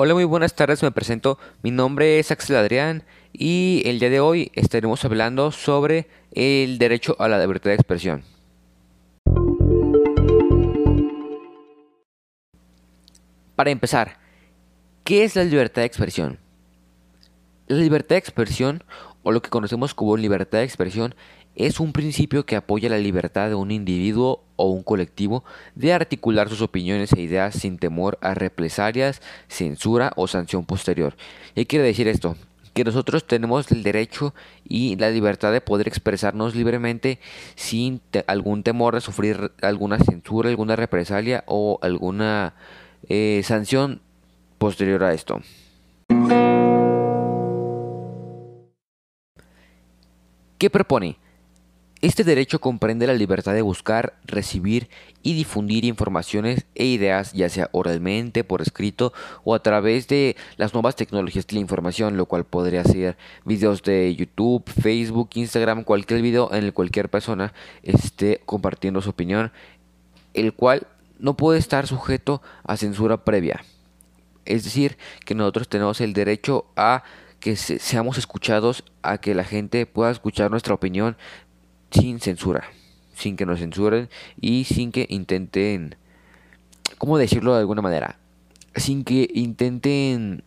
Hola, muy buenas tardes, me presento. Mi nombre es Axel Adrián y el día de hoy estaremos hablando sobre el derecho a la libertad de expresión. Para empezar, ¿qué es la libertad de expresión? La libertad de expresión, o lo que conocemos como libertad de expresión, es un principio que apoya la libertad de un individuo o un colectivo de articular sus opiniones e ideas sin temor a represalias, censura o sanción posterior. ¿Qué quiere decir esto? Que nosotros tenemos el derecho y la libertad de poder expresarnos libremente sin algún temor de sufrir alguna censura, alguna represalia o alguna eh, sanción posterior a esto. ¿Qué propone? Este derecho comprende la libertad de buscar, recibir y difundir informaciones e ideas, ya sea oralmente, por escrito o a través de las nuevas tecnologías de la información, lo cual podría ser videos de YouTube, Facebook, Instagram, cualquier video en el cualquier persona esté compartiendo su opinión, el cual no puede estar sujeto a censura previa. Es decir, que nosotros tenemos el derecho a que seamos escuchados, a que la gente pueda escuchar nuestra opinión sin censura, sin que nos censuren y sin que intenten, ¿cómo decirlo de alguna manera? Sin que intenten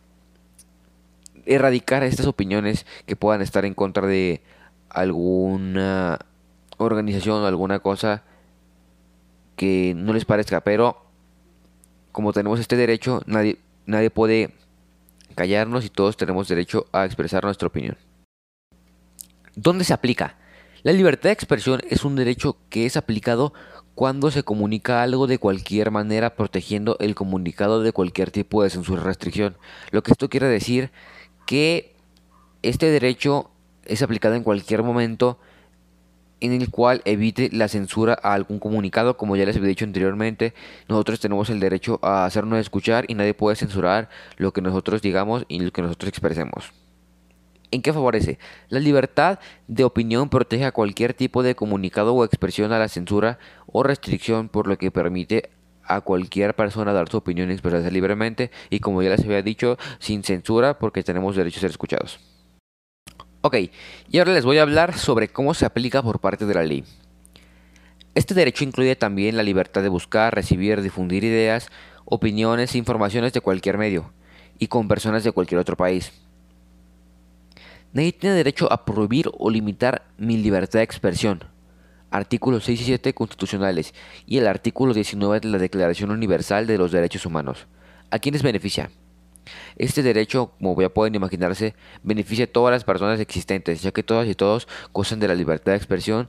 erradicar estas opiniones que puedan estar en contra de alguna organización o alguna cosa que no les parezca, pero como tenemos este derecho, nadie, nadie puede callarnos y todos tenemos derecho a expresar nuestra opinión. ¿Dónde se aplica? La libertad de expresión es un derecho que es aplicado cuando se comunica algo de cualquier manera protegiendo el comunicado de cualquier tipo de censura o restricción. Lo que esto quiere decir que este derecho es aplicado en cualquier momento en el cual evite la censura a algún comunicado, como ya les había dicho anteriormente, nosotros tenemos el derecho a hacernos escuchar y nadie puede censurar lo que nosotros digamos y lo que nosotros expresemos. ¿En qué favorece? La libertad de opinión protege a cualquier tipo de comunicado o expresión a la censura o restricción, por lo que permite a cualquier persona dar su opinión y expresarse libremente y como ya les había dicho, sin censura porque tenemos derecho a ser escuchados. Ok, y ahora les voy a hablar sobre cómo se aplica por parte de la ley. Este derecho incluye también la libertad de buscar, recibir, difundir ideas, opiniones e informaciones de cualquier medio y con personas de cualquier otro país. Nadie tiene derecho a prohibir o limitar mi libertad de expresión. Artículos 6 y 7 constitucionales y el artículo 19 de la Declaración Universal de los Derechos Humanos. ¿A quiénes beneficia? Este derecho, como ya pueden imaginarse, beneficia a todas las personas existentes, ya que todas y todos gozan de la libertad de expresión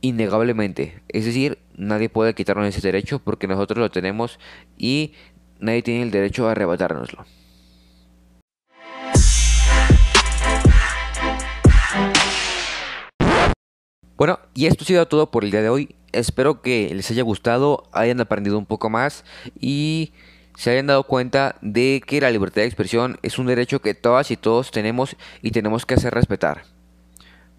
innegablemente. Es decir, nadie puede quitarnos ese derecho porque nosotros lo tenemos y nadie tiene el derecho a arrebatárnoslo. Bueno, y esto ha sido todo por el día de hoy. Espero que les haya gustado, hayan aprendido un poco más y se hayan dado cuenta de que la libertad de expresión es un derecho que todas y todos tenemos y tenemos que hacer respetar.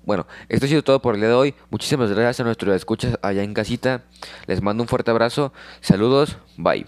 Bueno, esto ha sido todo por el día de hoy. Muchísimas gracias a nuestros escuchas allá en casita. Les mando un fuerte abrazo. Saludos. Bye.